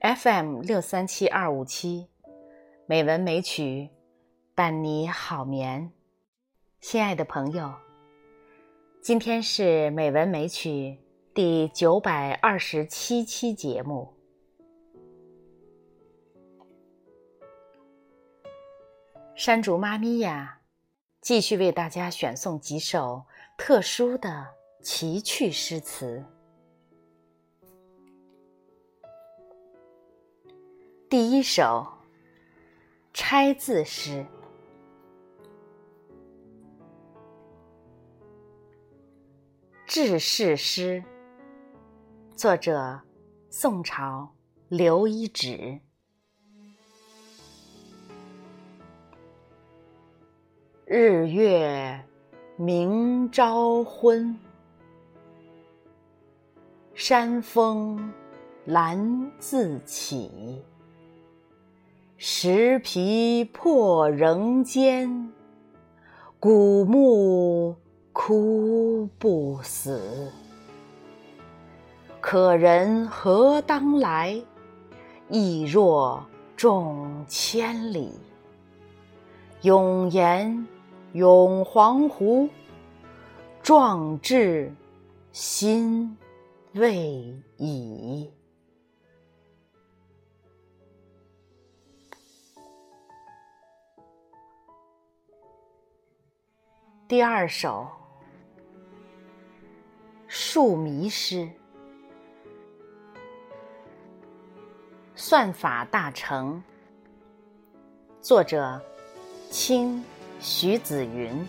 FM 六三七二五七，美文美曲伴你好眠。亲爱的朋友，今天是美文美曲第九百二十七期节目。山竹妈咪呀，继续为大家选送几首特殊的奇趣诗词。第一首拆字诗，《致仕诗》，作者宋朝刘一指。日月明朝昏，山风蓝自起。石皮破人间，古木枯不死。可人何当来？意若众千里。永言。永黄鹄，壮志心未已。第二首《树迷诗》，算法大成，作者清。徐子云，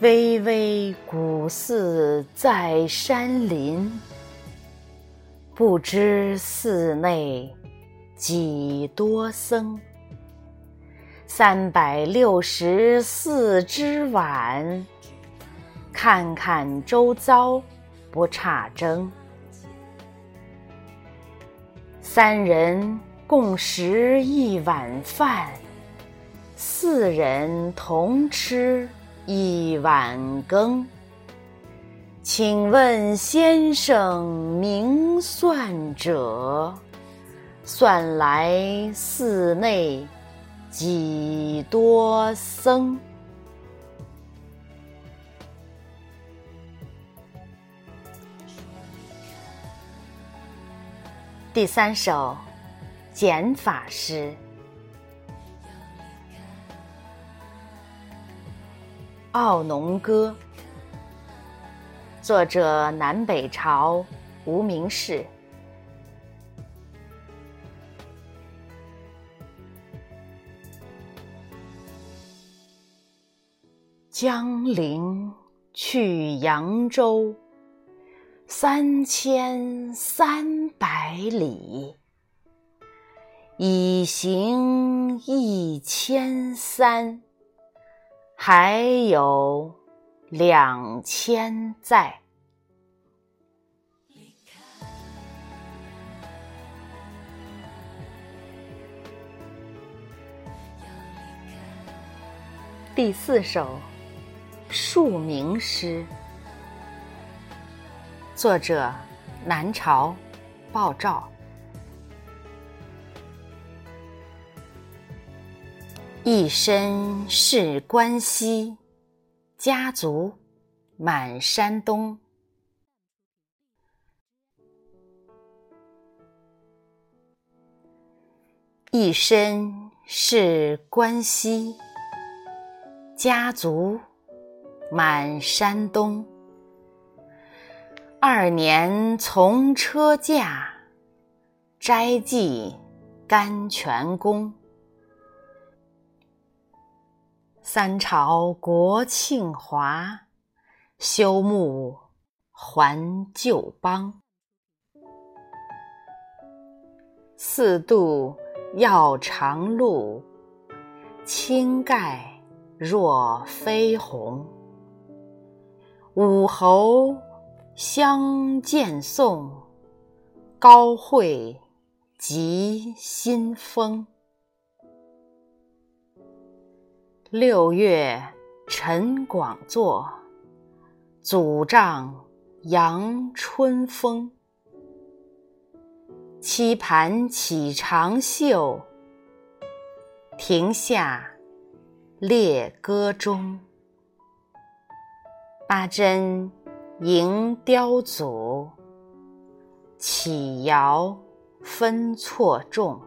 巍巍古寺在山林，不知寺内几多僧。三百六十四只碗，看看周遭不差争。三人。共食一碗饭，四人同吃一碗羹。请问先生明算者，算来寺内几多僧？第三首。减法诗，《奥农歌》，作者南北朝无名氏。江陵去扬州，三千三百里。已行一千三，还有两千在。第四首《树名诗》，作者南朝鲍照。一身是关西，家族满山东。一身是关西，家族满山东。二年从车驾，斋祭甘泉宫。三朝国庆华，休沐还旧邦。四渡要长路，青盖若飞鸿。武侯相见颂，高会集新风。六月陈广作，祖丈扬春风。棋盘起长袖，庭下列歌中。八珍迎雕祖，起摇分错众。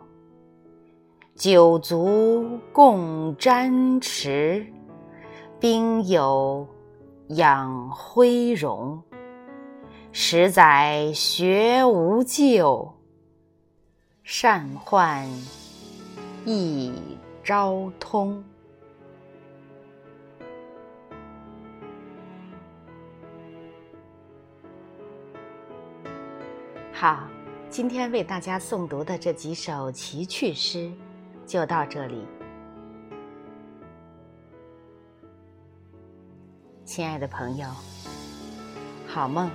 九族共沾池，宾友仰辉荣。十载学无咎，善患一朝通。好，今天为大家诵读的这几首奇趣诗。就到这里，亲爱的朋友，好梦。